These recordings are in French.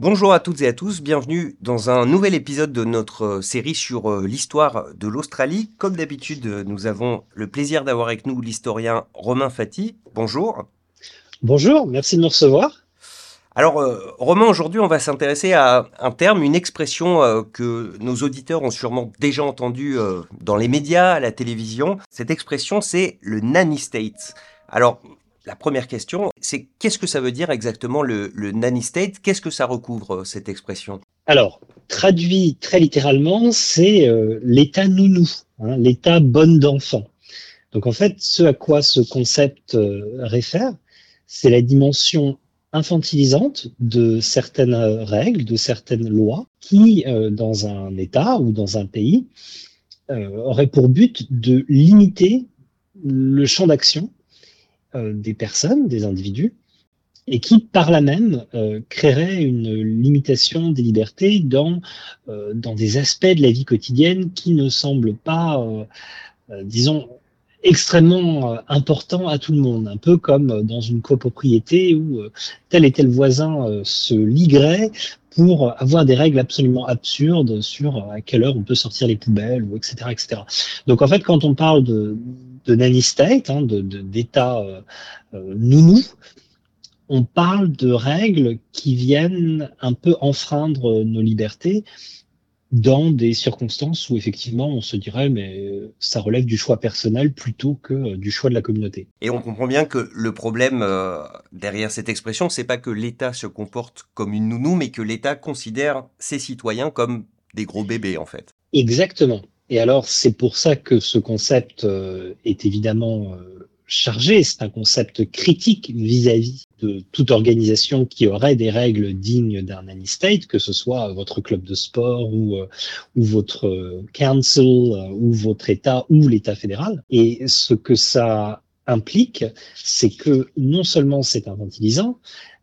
Bonjour à toutes et à tous, bienvenue dans un nouvel épisode de notre euh, série sur euh, l'histoire de l'Australie. Comme d'habitude, euh, nous avons le plaisir d'avoir avec nous l'historien Romain Fati. Bonjour. Bonjour, merci de me recevoir. Alors, Romain, aujourd'hui, on va s'intéresser à un terme, une expression que nos auditeurs ont sûrement déjà entendue dans les médias, à la télévision. Cette expression, c'est le nanny state. Alors, la première question, c'est qu'est-ce que ça veut dire exactement le, nanny state? Qu'est-ce que ça recouvre, cette expression? Alors, traduit très littéralement, c'est euh, l'état nounou, hein, l'état bonne d'enfant. Donc en fait, ce à quoi ce concept euh, réfère, c'est la dimension infantilisante de certaines règles, de certaines lois, qui, euh, dans un État ou dans un pays, auraient pour but de limiter le champ d'action euh, des personnes, des individus, et qui, par là même, euh, créerait une limitation des libertés dans, euh, dans des aspects de la vie quotidienne qui ne semblent pas, disons, extrêmement importants à tout le monde, un peu comme dans une copropriété où tel et tel voisin se liguerait pour avoir des règles absolument absurdes sur à quelle heure on peut sortir les poubelles, ou etc., etc. Donc en fait, quand on parle de, de nanny state, hein, d'état euh, euh, nounou, on parle de règles qui viennent un peu enfreindre nos libertés dans des circonstances où effectivement on se dirait mais ça relève du choix personnel plutôt que euh, du choix de la communauté. Et on comprend bien que le problème derrière cette expression, c'est pas que l'État se comporte comme une nounou, mais que l'État considère ses citoyens comme des gros bébés en fait. Exactement. Et alors, c'est pour ça que ce concept euh, est évidemment euh, chargé. C'est un concept critique vis-à-vis de toute organisation qui aurait des règles dignes d'un nanny state, que ce soit votre club de sport ou, euh, ou votre council ou votre État ou l'État fédéral. Et ce que ça implique, c'est que non seulement c'est infantilisant,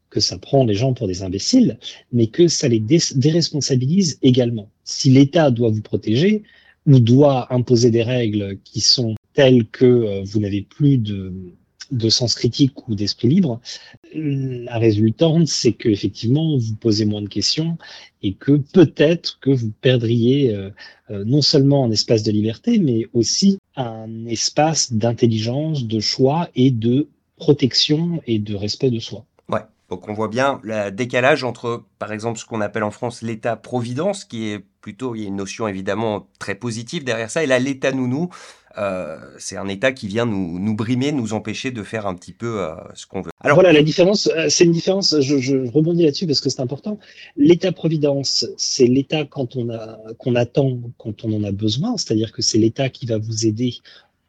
que ça prend les gens pour des imbéciles, mais que ça les déresponsabilise également. Si l'État doit vous protéger, ou doit imposer des règles qui sont telles que euh, vous n'avez plus de, de sens critique ou d'esprit libre, la résultante, c'est que effectivement vous posez moins de questions et que peut-être que vous perdriez euh, euh, non seulement un espace de liberté, mais aussi un espace d'intelligence, de choix et de protection et de respect de soi. Donc on voit bien le décalage entre, par exemple, ce qu'on appelle en France l'État-providence, qui est plutôt, il y a une notion évidemment très positive derrière ça, et là l'État nounou, euh, c'est un État qui vient nous, nous brimer, nous empêcher de faire un petit peu euh, ce qu'on veut. Alors voilà, la différence, euh, c'est une différence, je, je rebondis là-dessus parce que c'est important. L'État-providence, c'est l'État quand on a, qu'on attend quand on en a besoin, c'est-à-dire que c'est l'État qui va vous aider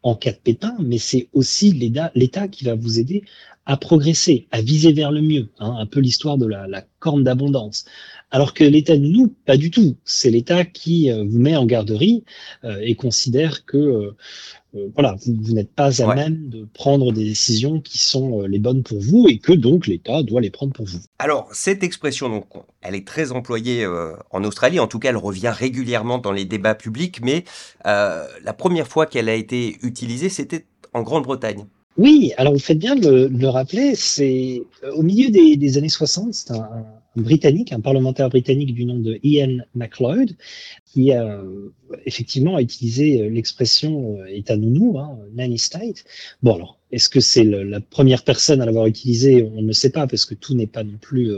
en cas de pépin, mais c'est aussi l'État qui va vous aider à progresser, à viser vers le mieux, hein, un peu l'histoire de la, la corne d'abondance. Alors que l'État de nous, pas du tout. C'est l'État qui euh, vous met en garderie euh, et considère que euh, voilà, vous, n'êtes pas à même de prendre des décisions qui sont les bonnes pour vous et que donc l'État doit les prendre pour vous. Alors cette expression, donc, elle est très employée en Australie. En tout cas, elle revient régulièrement dans les débats publics. Mais la première fois qu'elle a été utilisée, c'était en Grande-Bretagne. Oui, alors vous faites bien de le, rappeler, c'est euh, au milieu des, années 60, c'est un, Britannique, un parlementaire britannique du nom de Ian MacLeod, qui a effectivement utilisé euh, l'expression euh, État nounou, hein, nanny state. Bon alors, est-ce que c'est la première personne à l'avoir utilisé On ne sait pas, parce que tout n'est pas non plus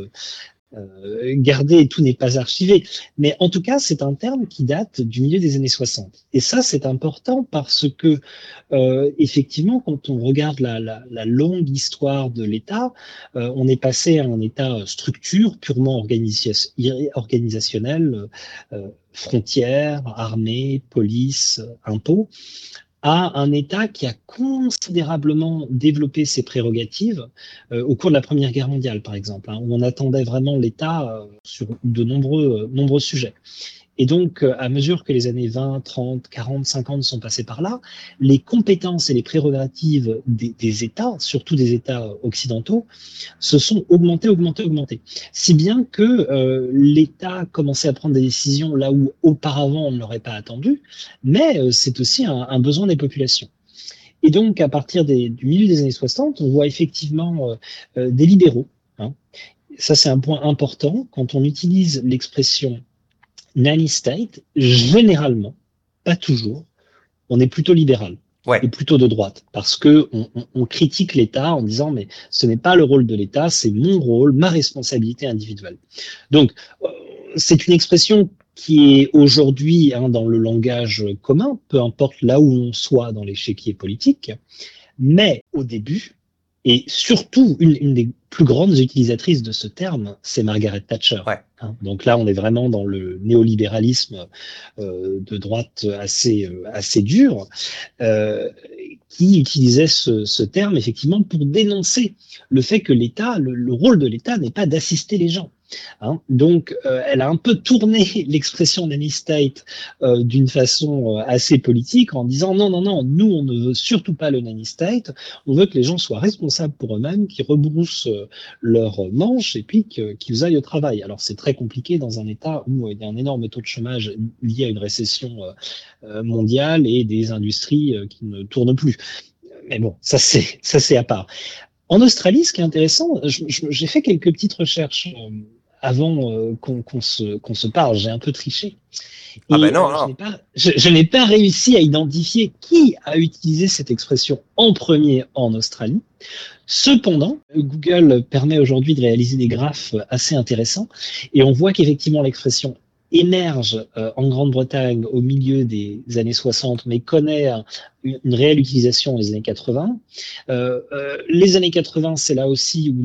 euh, gardé, tout n'est pas archivé. Mais en tout cas, c'est un terme qui date du milieu des années 60. Et ça, c'est important parce que, euh, effectivement, quand on regarde la, la, la longue histoire de l'État, euh, on est passé à un État structure purement organisationnel, euh, frontières, armée, police, impôts, à un État qui a considérablement développé ses prérogatives euh, au cours de la Première Guerre mondiale, par exemple, hein, où on attendait vraiment l'État euh, sur de nombreux, euh, nombreux sujets. Et donc, euh, à mesure que les années 20, 30, 40, 50 sont passées par là, les compétences et les prérogatives des, États, surtout des États occidentaux, se sont augmentées, augmentées, augmentées. Si bien que euh, l'État commençait à prendre des décisions là où auparavant on ne l'aurait pas attendu, mais euh, c'est aussi un, besoin des populations. Et donc, à partir du milieu des années 60, on voit effectivement des libéraux hein, ça c'est un point important, quand on utilise l'expression nanny state, généralement, pas toujours, on est plutôt libéral. Ouais. Et plutôt de droite, parce que on, on, critique l'État en disant mais ce n'est pas le rôle de l'État, c'est mon rôle, ma responsabilité individuelle. Donc euh, c'est une expression qui est aujourd'hui hein, dans le langage commun, peu importe là où on soit dans l'échiquier politique, mais au début, et surtout, une, une, des plus grandes utilisatrices de ce terme, c'est Margaret Thatcher. Ouais. Hein, donc là, on est vraiment dans le néolibéralisme euh, de droite assez, euh, assez dur, euh, qui utilisait ce, ce, terme effectivement pour dénoncer le fait que l'État, le, le rôle de l'État n'est pas d'assister les gens. Hein. Donc, euh, elle a un peu tourné l'expression nanny state euh, d'une façon euh, assez politique en disant non, non, non, nous, on ne veut surtout pas le nanny state. On veut que les gens soient responsables pour eux-mêmes, qu'ils rebroussent leurs manches et puis qu'ils aillent au travail. Alors, c'est très compliqué dans un État où il y a un énorme taux de chômage lié à une récession mondiale et des industries qui ne tournent plus. Mais bon, ça c'est ça c'est à part. En Australie, ce qui est intéressant, j'ai fait quelques petites recherches avant euh, qu'on se, parle. J'ai un peu triché. ah ben non, euh, Je, n'ai pas, réussi à identifier qui a utilisé cette expression en premier en Australie. Cependant, Google permet aujourd'hui de réaliser des graphes assez intéressants et on voit qu'effectivement l'expression émerge euh, en Grande-Bretagne au milieu des années 60, mais connaît une, réelle utilisation les années 80. Euh, euh, les années 80, c'est là aussi où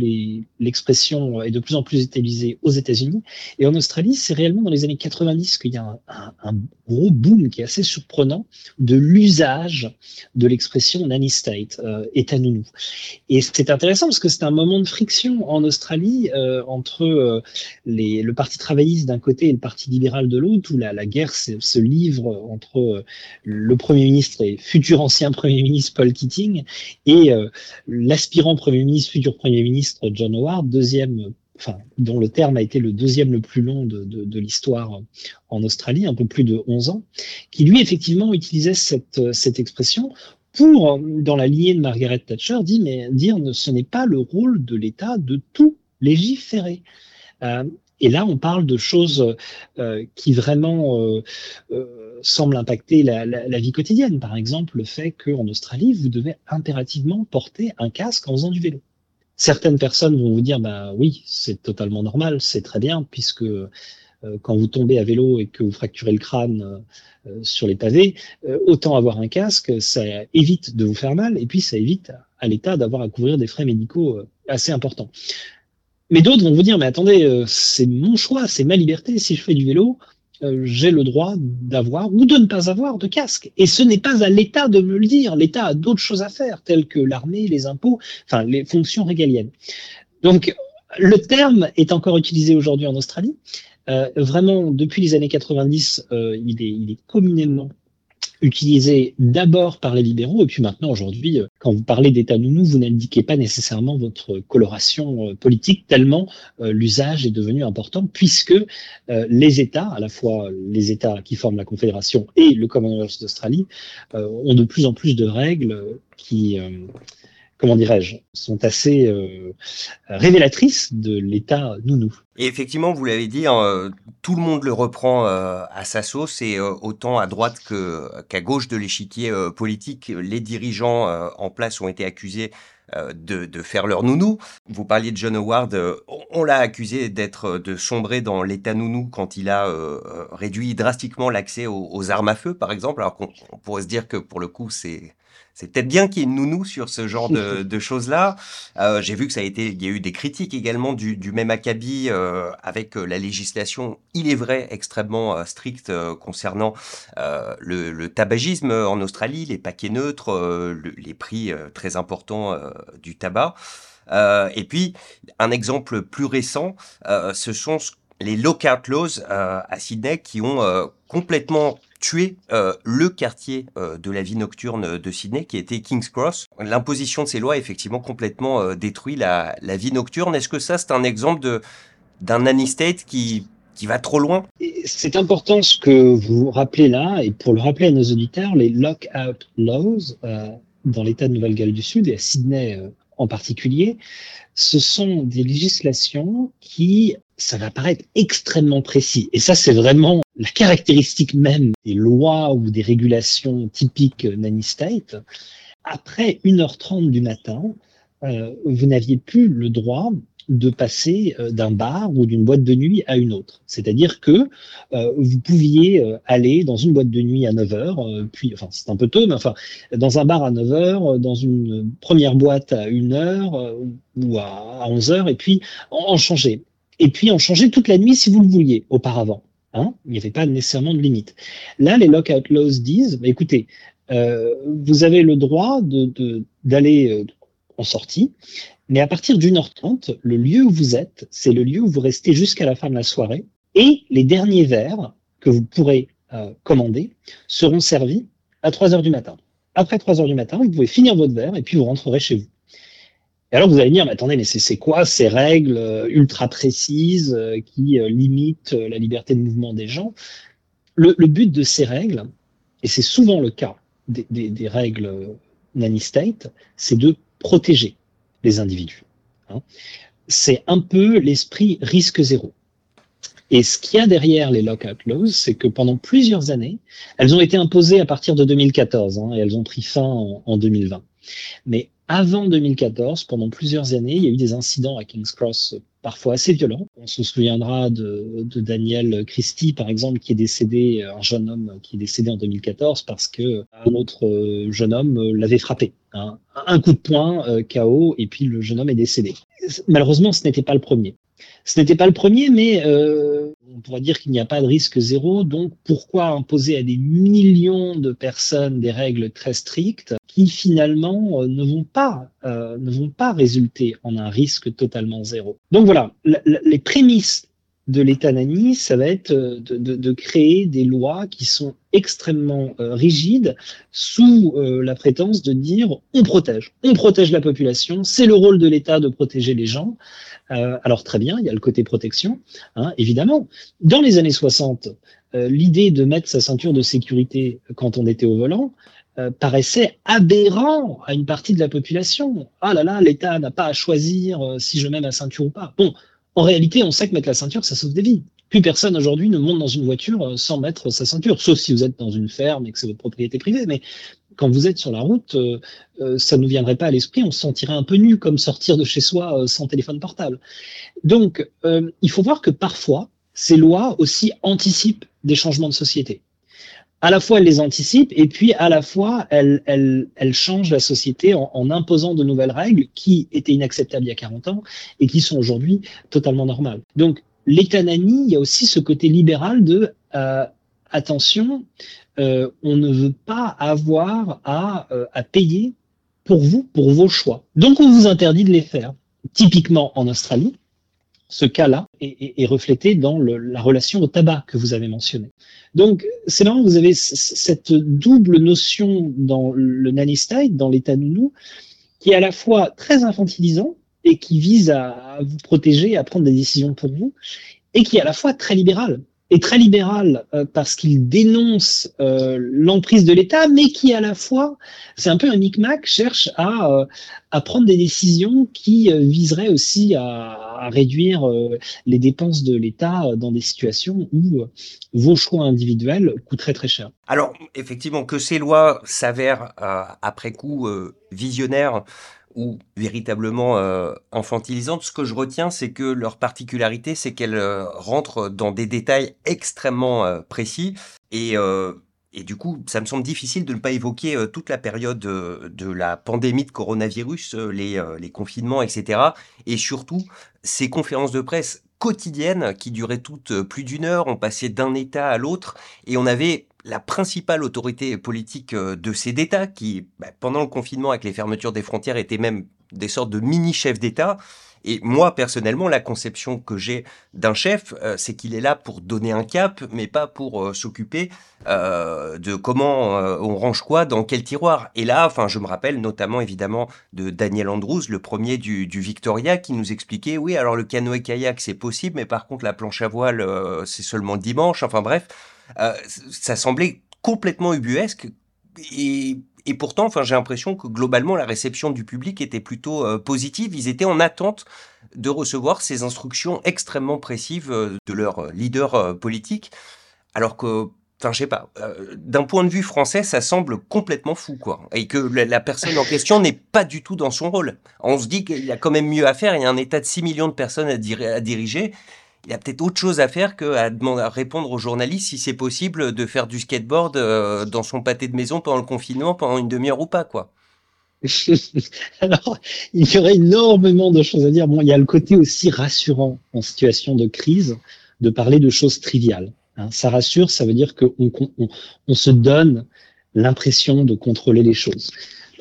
l'expression est de plus en plus utilisée aux États-Unis. Et en Australie, c'est réellement dans les années 90 qu'il y a un, gros boom qui est assez surprenant de l'usage de l'expression nanny state, euh, état nounou. Et c'est intéressant parce que c'est un moment de friction en Australie entre le Parti travailliste d'un côté et le Parti libéral de l'autre, où la, la guerre se, livre entre le Premier ministre et futur ancien Premier ministre Paul Keating et euh, l'aspirant Premier ministre, futur Premier ministre John Howard, deuxième, enfin, dont le terme a été le deuxième le plus long de, l'histoire en Australie, un peu plus de 11 ans, qui lui effectivement utilisait cette, cette expression pour, dans la lignée de Margaret Thatcher, dit, mais, dire ce n'est pas le rôle de l'État de tout légiférer. Euh, et là, on parle de choses euh, qui vraiment euh, semblent impacter la, vie quotidienne. Par exemple, le fait qu'en Australie, vous devez impérativement porter un casque en faisant du vélo. Certaines personnes vont vous dire, bah oui, c'est totalement normal, c'est très bien, puisque euh, quand vous tombez à vélo et que vous fracturez le crâne euh, sur les pavés, euh, autant avoir un casque, ça évite de vous faire mal, et puis ça évite à l'État d'avoir à couvrir des frais médicaux assez importants. Mais d'autres vont vous dire, mais attendez, c'est mon choix, c'est ma liberté. Si je fais du vélo, euh, j'ai le droit d'avoir ou de ne pas avoir de casque. Et ce n'est pas à l'État de me le dire. L'État a d'autres choses à faire, telles que l'armée, les impôts, enfin les fonctions régaliennes. Donc, le terme est encore utilisé aujourd'hui en Australie. Euh, vraiment, depuis les années 90, euh, il, est, il est communément utilisé d'abord par les libéraux, et puis maintenant, aujourd'hui, euh, quand vous parlez d'État nounou, vous n'indiquez pas nécessairement votre coloration euh, politique, tellement euh, l'usage est devenu important, puisque les États, à la fois les États qui forment la Confédération et le Commonwealth d'Australie, ont de plus en plus de règles qui comment dirais-je, sont assez euh, révélatrices de l'état nounou. Et effectivement, vous l'avez dit, hein, tout le monde le reprend euh, à sa sauce et euh, autant à droite qu'à gauche de l'échiquier euh, politique, les dirigeants en place ont été accusés de, de, faire leur nounou. Vous parliez de John Howard, on l'a accusé d'être de sombrer dans l'état nounou quand il a réduit drastiquement l'accès aux, aux, armes à feu, par exemple. Alors qu'on pourrait se dire que pour le coup, c'est c'est peut-être bien qu'il y ait une nounou sur ce genre de, de choses-là. Euh, J'ai vu que ça a été, il y a eu des critiques également du, du même acabit euh, avec euh, la législation, il est vrai, extrêmement euh, stricte euh, concernant le, le, tabagisme en Australie, les paquets neutres, le, les prix très importants du tabac. et puis, un exemple plus récent, ce sont les lockout laws à Sydney qui ont complètement tuer euh, le quartier euh, de la vie nocturne de Sydney, qui était King's Cross. L'imposition de ces lois a effectivement complètement euh, détruit la, vie nocturne. Est-ce que ça, c'est un exemple d'un nanny state qui qui va trop loin? C'est important ce que vous rappelez là, et pour le rappeler à nos auditeurs, les lockout laws dans l'État de Nouvelle-Galles du Sud et à Sydney en particulier, ce sont des législations qui, ça va paraître extrêmement précis. Et ça, c'est vraiment la caractéristique même des lois ou des régulations typiques nanny state. Après 1h30 du matin, euh, vous n'aviez plus le droit de passer euh, d'un bar ou d'une boîte de nuit à une autre. C'est-à-dire que euh, vous pouviez euh, aller dans une boîte de nuit à 9 heures, puis, enfin c'est un peu tôt, mais enfin dans un bar à 9 heures, dans une première boîte à 1 heure ou à 11 heures, et puis en, changer. Et puis en changer toute la nuit si vous le vouliez auparavant. Il n'y avait pas nécessairement de limite. Là, les lockout laws disent, bah, écoutez, vous avez le droit d'aller de, en sortie, mais à partir d'une heure trente, le lieu où vous êtes, c'est le lieu où vous restez jusqu'à la fin de la soirée. Et les derniers verres que vous pourrez euh, commander seront servis à 3 heures du matin. Après 3 heures du matin, vous pouvez finir votre verre et puis vous rentrerez chez vous. Et alors vous allez me dire, mais attendez, mais c'est quoi ces règles euh, ultra précises euh, qui limitent la liberté de mouvement des gens? Le, but de ces règles, et c'est souvent le cas des, règles nanny state, c'est de protéger les individus. Hein. C'est un peu l'esprit risque zéro. Et ce qu'il y a derrière les lockout laws, c'est que pendant plusieurs années, elles ont été imposées à partir de 2014 hein, et elles ont pris fin en, en 2020. Mais avant 2014, pendant plusieurs années, il y a eu des incidents à King's Cross parfois assez violents. On se souviendra de, Daniel Christie, par exemple, qui est décédé, un jeune homme qui est décédé en 2014 parce que un autre euh, jeune homme l'avait frappé. Hein. Un coup de poing, euh, KO, et puis le jeune homme est décédé. Malheureusement, ce n'était pas le premier. Ce n'était pas le premier, mais euh, on pourrait dire qu'il n'y a pas de risque zéro. Donc, pourquoi imposer à des millions de personnes des règles très strictes? Qui finalement euh, ne vont pas euh, ne vont pas résulter en un risque totalement zéro. Donc voilà, les prémices de l'État nani, ça va être euh, de, créer des lois qui sont extrêmement rigides sous la prétence de dire on protège, on protège la population, c'est le rôle de l'État de protéger les gens. alors très bien, il y a le côté protection, hein, évidemment. Dans les années 60, l'idée de mettre sa ceinture de sécurité quand on était au volant, paraissait aberrant à une partie de la population. Ah là là, l'État n'a pas à choisir si je mets ma ceinture ou pas. Bon, en réalité, on sait que mettre la ceinture, ça sauve des vies. Plus personne aujourd'hui ne monte dans une voiture euh, sans mettre sa ceinture, sauf si vous êtes dans une ferme et que c'est votre propriété privée. Mais quand vous êtes sur la route, euh, euh, ça ne nous viendrait pas à l'esprit, on se sentirait un peu nu comme sortir de chez soi sans téléphone portable. Donc, il faut voir que parfois, ces lois aussi anticipent des changements de société à la fois elle les anticipe et puis à la fois elle, elle, elle change la société en, en, imposant de nouvelles règles qui étaient inacceptables il y a 40 ans et qui sont aujourd'hui totalement normales. Donc l'économie, il y a aussi ce côté libéral de euh, attention, euh, on ne veut pas avoir à, euh, à payer pour vous, pour vos choix. Donc on vous interdit de les faire. Typiquement en Australie, ce cas-là est, est, reflété dans le, la relation au tabac que vous avez mentionné. Donc, c'est marrant, vous avez cette double notion dans le nanny state, dans l'état nounou, qui est à la fois très infantilisant et qui vise à vous protéger, à prendre des décisions pour vous, et qui est à la fois très libéral est très libéral euh, parce qu'il dénonce euh, l'emprise de l'État, mais qui à la fois, c'est un peu un micmac, cherche à, euh, à prendre des décisions qui euh, viseraient aussi à, à réduire euh, les dépenses de l'État dans des situations où vos choix individuels coûteraient très cher. Alors, effectivement, que ces lois s'avèrent après coup visionnaires ou véritablement euh. Ce que je retiens, c'est que leur particularité, c'est qu'elles euh, rentrent dans des détails extrêmement euh, précis et euh, et du coup, ça me semble difficile de ne pas évoquer toute la période de, de la pandémie de coronavirus, les, les confinements, etc. Et surtout, ces conférences de presse quotidiennes qui duraient toutes plus d'une heure, on passait d'un État à l'autre, et on avait la principale autorité politique euh, de ces États, qui, bah, pendant le confinement, avec les fermetures des frontières, étaient même des sortes de mini-chefs d'État. Et moi, personnellement, la conception que j'ai d'un chef, euh, c'est qu'il est là pour donner un cap, mais pas pour euh, s'occuper de comment on range quoi dans quel tiroir. Et là, enfin, je me rappelle notamment évidemment de Daniel Andrews, le premier du, du Victoria, qui nous expliquait, oui, alors le canoë-kayak, c'est possible, mais par contre, la planche à voile, c'est seulement dimanche. Enfin bref, euh, ça semblait complètement ubuesque et, pourtant, enfin, j'ai l'impression que globalement, la réception du public était plutôt euh, positive. Ils étaient en attente de recevoir ces instructions extrêmement précises euh, de leur leader politique. Alors que Enfin, je sais pas. D'un point de vue français, ça semble complètement fou, quoi. Et que la, personne en question n'est pas du tout dans son rôle. On se dit qu'il y a quand même mieux à faire. Il y a un État de 6 millions de personnes à diriger il y a peut-être autre chose à faire qu'à demander, à répondre aux journalistes si c'est possible de faire du skateboard euh, dans son pâté de maison pendant le confinement, pendant une demi-heure ou pas, quoi. Alors, il y aurait énormément de choses à dire. Bon, il y a le côté aussi rassurant en situation de crise de parler de choses triviales. Hein. Ça rassure, ça veut dire qu'on on, on, se donne l'impression de contrôler les choses.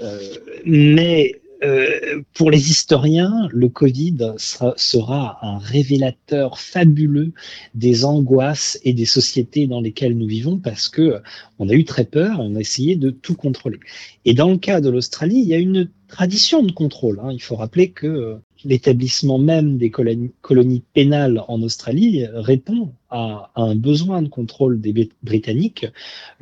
Euh, mais euh, pour les historiens, le Covid sera, un révélateur fabuleux des angoisses et des sociétés dans lesquelles nous vivons parce que on a eu très peur on a essayé de tout contrôler. Et dans le cas de l'Australie, il y a une tradition de contrôle. Hein. Il faut rappeler que euh, l'établissement même des colonies, pénales en Australie répond à, un besoin de contrôle des Britanniques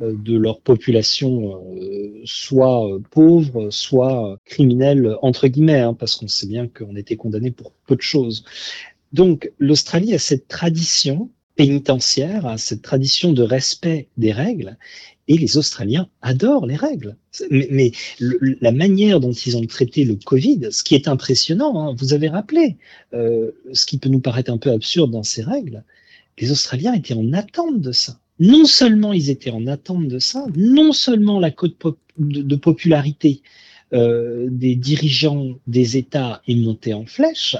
euh, de leur population euh, soit pauvre, soit criminelle, entre guillemets, hein, parce qu'on sait bien qu'on était condamné pour peu de choses. Donc l'Australie a cette tradition pénitentiaire, cette tradition de respect des règles, et les Australiens adorent les règles. Mais, la manière dont ils ont traité le Covid, ce qui est impressionnant, hein, vous avez rappelé, euh, ce qui peut nous paraître un peu absurde dans ces règles, les Australiens étaient en attente de ça. Non seulement ils étaient en attente de ça, non seulement la cote de, popularité euh, des dirigeants des États est montée en flèche,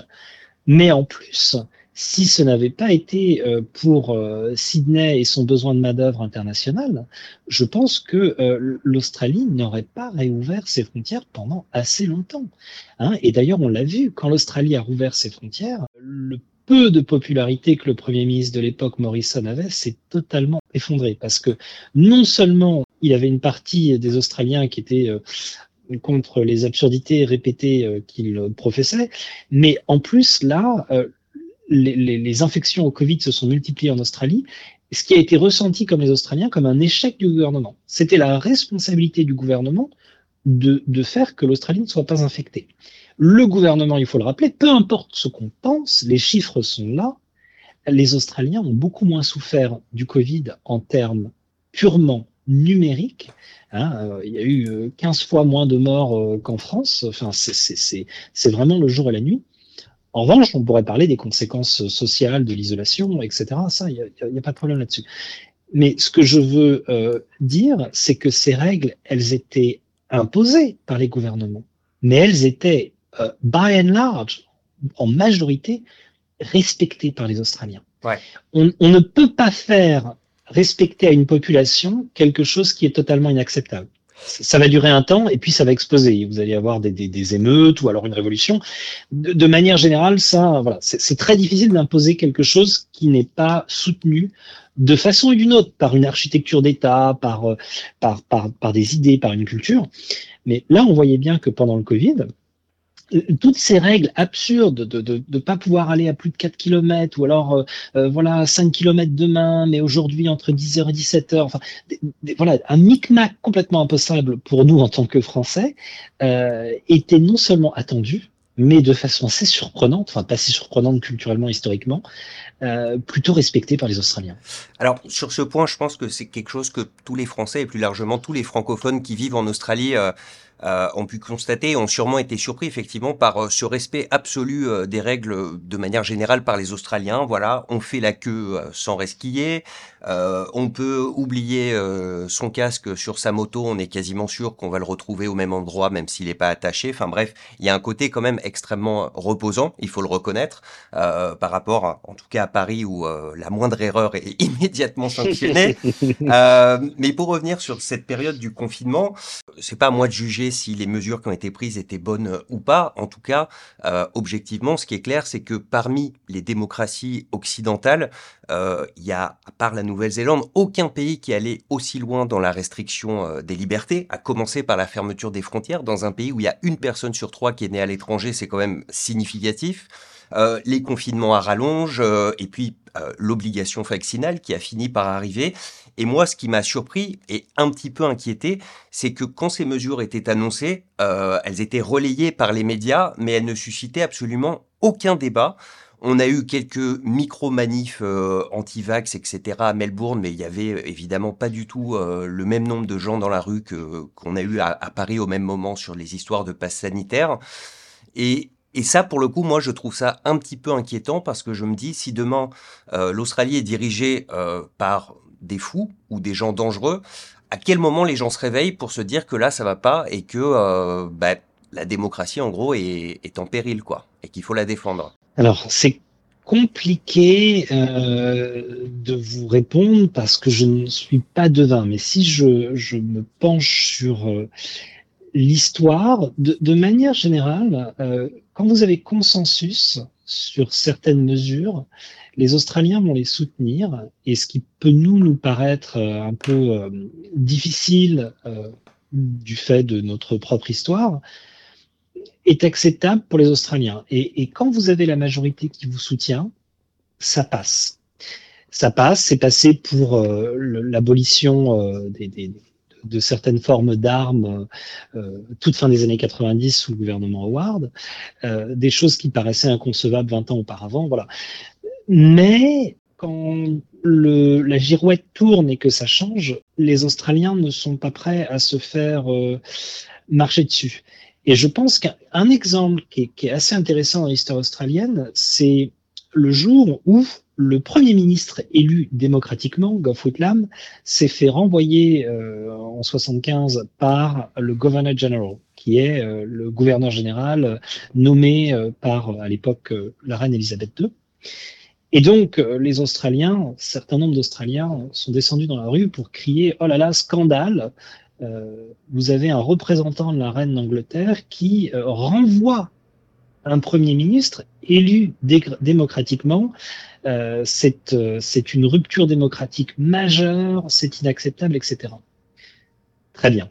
mais en plus, si ce n'avait pas été euh, pour euh, Sydney et son besoin de main-d'œuvre internationale, je pense que euh, l'Australie n'aurait pas réouvert ses frontières pendant assez longtemps. Hein. et d'ailleurs, on l'a vu, quand l'Australie a rouvert ses frontières, le peu de popularité que le Premier ministre de l'époque, Morrison, avait, s'est totalement effondré. Parce que non seulement il avait une partie des Australiens qui étaient contre les absurdités répétées qu'il professait, mais en plus, là, les, infections au Covid se sont multipliées en Australie, ce qui a été ressenti comme les Australiens comme un échec du gouvernement. C'était la responsabilité du gouvernement de, faire que l'Australie ne soit pas infectée. Le gouvernement, il faut le rappeler, peu importe ce qu'on pense, les chiffres sont là. Les Australiens ont beaucoup moins souffert du Covid en termes purement numériques. Hein, euh, il y a eu 15 euh, fois moins de morts euh, qu'en France. Enfin, c'est vraiment le jour et la nuit. En revanche, on pourrait parler des conséquences sociales de l'isolation, etc. Ça, il n'y a, pas de problème là-dessus. Mais ce que je veux euh, dire, c'est que ces règles, elles étaient imposées par les gouvernements, mais elles étaient, euh, by and large, en majorité, respectées par les Australiens. Ouais. On, on ne peut pas faire respecter à une population quelque chose qui est totalement inacceptable ça va durer un temps et puis ça va exploser. Vous allez avoir des, des, des émeutes ou alors une révolution. De, de manière générale, ça, voilà, c'est très difficile d'imposer quelque chose qui n'est pas soutenu de façon ou d'une autre par une architecture d'État, par, euh, par, par, par des idées, par une culture. Mais là, on voyait bien que pendant le Covid, toutes ces règles absurdes de ne pas pouvoir aller à plus de 4 km ou alors euh, euh, voilà 5 km demain mais aujourd'hui entre 10h et 17h enfin voilà un micmac complètement impossible pour nous en tant que français euh, était non seulement attendu mais de façon assez surprenante, enfin pas si surprenante culturellement, historiquement, euh, plutôt respecté par les Australiens. Alors sur ce point, je pense que c'est quelque chose que tous les Français et plus largement tous les francophones qui vivent en Australie euh, euh, ont pu constater, ont sûrement été surpris effectivement par euh, ce respect absolu euh, des règles de manière générale par les Australiens. Voilà, on fait la queue sans resquiller, on peut oublier son casque sur sa moto, on est quasiment sûr qu'on va le retrouver au même endroit même s'il n'est pas attaché. Enfin bref, il y a un côté quand même extrêmement reposant, il faut le reconnaître, par rapport en tout cas à Paris où la moindre erreur est immédiatement sanctionnée. mais pour revenir sur cette période du confinement, c'est pas à moi de juger si les mesures qui ont été prises étaient bonnes euh, ou pas. En tout cas, euh, objectivement, ce qui est clair, c'est que parmi les démocraties occidentales, euh, il y a, à part la Nouvelle-Zélande, aucun pays qui allait aussi loin dans la restriction des libertés, à commencer par la fermeture des frontières. Dans un pays où il y a une personne sur trois qui est née à l'étranger, c'est quand même significatif. les confinements à rallonge, et puis l'obligation vaccinale qui a fini par arriver. Et moi, ce qui m'a surpris et un petit peu inquiété, c'est que quand ces mesures étaient annoncées, elles étaient relayées par les médias, mais elles ne suscitaient absolument aucun débat. On a eu quelques micro-manifs euh, anti-vax, etc. à Melbourne, mais il y avait euh, évidemment pas du tout euh, le même nombre de gens dans la rue que qu'on a eu à, Paris au même moment sur les histoires de passe sanitaire. Et, et ça, pour le coup, moi, je trouve ça un petit peu inquiétant parce que je me dis, si demain l'Australie est dirigée par des fous ou des gens dangereux, à quel moment les gens se réveillent pour se dire que là, ça va pas et que bah, la démocratie, en gros, est, est en péril, quoi, et qu'il faut la défendre? Alors, c'est compliqué euh, de vous répondre parce que je ne suis pas devin, mais si je, je me penche sur euh, l'histoire, de, de, manière générale, euh, quand vous avez consensus sur certaines mesures, les Australiens vont les soutenir, et ce qui peut nous nous paraître euh, un peu euh, difficile du fait de notre propre histoire, est acceptable pour les Australiens. Et, et, quand vous avez la majorité qui vous soutient, ça passe. Ça passe, c'est passé pour euh, l'abolition euh, des, des, de certaines formes d'armes euh, toute fin des années 90 sous le gouvernement Howard, euh, des choses qui paraissaient inconcevables 20 ans auparavant. Voilà. Mais quand le, la girouette tourne et que ça change, les Australiens ne sont pas prêts à se faire marcher dessus. Et je pense qu'un exemple qui est, assez intéressant dans l'histoire australienne, c'est le jour où le premier ministre élu démocratiquement, Gough Whitlam, s'est fait renvoyer euh, en 75 par le Governor General, qui est euh, le gouverneur général euh, nommé euh, par, à l'époque, la reine Elisabeth II. Et donc, les Australiens, un certain nombre d'Australiens sont descendus dans la rue pour crier « Oh là là, scandale vous avez un représentant de la reine d'Angleterre qui euh, renvoie un premier ministre élu démocratiquement. Euh, c'est euh, une rupture démocratique majeure, c'est inacceptable, etc. Très bien.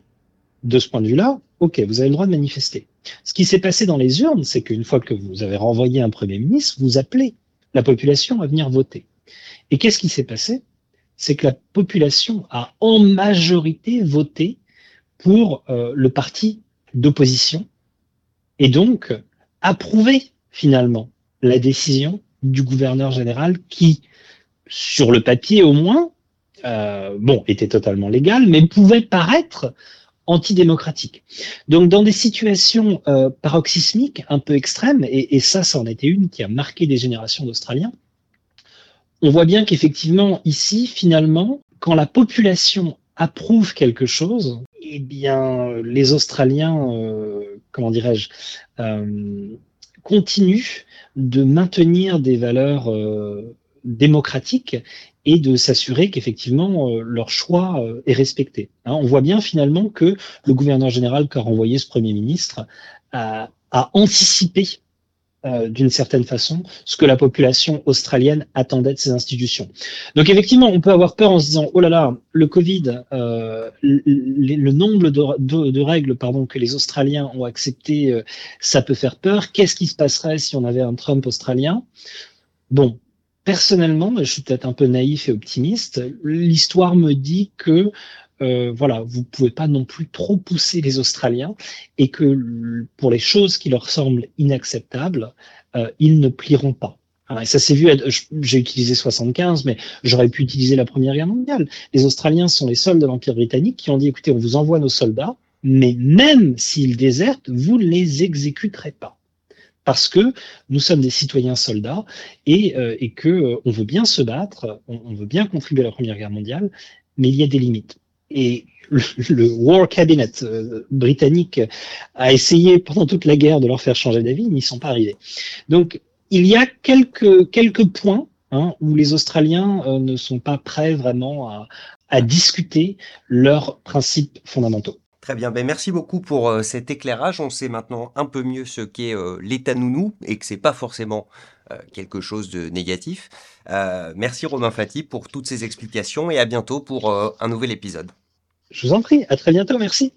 De ce point de vue-là, ok, vous avez le droit de manifester. Ce qui s'est passé dans les urnes, c'est qu'une fois que vous avez renvoyé un premier ministre, vous appelez la population à venir voter. Et qu'est-ce qui s'est passé? C'est que la population a en majorité voté pour euh, le parti d'opposition et donc approuvé finalement la décision du gouverneur général qui, sur le papier au moins, euh, bon, était totalement légal, mais pouvait paraître antidémocratique. Donc dans des situations euh, paroxysmiques un peu extrêmes, et, et ça, ça en était une qui a marqué des générations d'Australiens, on voit bien qu'effectivement, ici, finalement, quand la population approuve quelque chose, eh bien, les Australiens, euh, comment dirais-je, euh, continuent de maintenir des valeurs euh, démocratiques et de s'assurer qu'effectivement leur choix est respecté. Hein, on voit bien finalement que le gouverneur général qu'a renvoyé ce Premier ministre a anticipé euh, d'une certaine façon ce que la population australienne attendait de ces institutions. Donc effectivement, on peut avoir peur en se disant oh là là, le Covid, euh, le, nombre de, règles pardon que les Australiens ont accepté, euh, ça peut faire peur. Qu'est-ce qui se passerait si on avait un Trump australien? Bon, personnellement, je suis peut-être un peu naïf et optimiste. L'histoire me dit que euh, voilà, vous pouvez pas non plus trop pousser les Australiens et que pour les choses qui leur semblent inacceptables, euh, ils ne plieront pas. et ça s'est vu, j'ai utilisé 75, mais j'aurais pu utiliser la Première Guerre mondiale. Les Australiens sont les seuls de l'Empire britannique qui ont dit, écoutez, on vous envoie nos soldats, mais même s'ils désertent, vous ne les exécuterez pas. Parce que nous sommes des citoyens soldats et, euh, et que euh, on veut bien se battre, on veut bien contribuer à la Première Guerre mondiale, mais il y a des limites. Et le, War Cabinet euh, britannique a essayé pendant toute la guerre de leur faire changer d'avis, ils n'y sont pas arrivés. Donc, il y a quelques, points hein, où les Australiens euh, ne sont pas prêts vraiment à, discuter leurs principes fondamentaux. Très bien, ben merci beaucoup pour euh, cet éclairage. On sait maintenant un peu mieux ce qu'est euh, l'état nounou et que c'est pas forcément quelque chose de négatif. Merci Romain Fati pour toutes ces explications et à bientôt pour un nouvel épisode. Je vous en prie, à très bientôt, merci.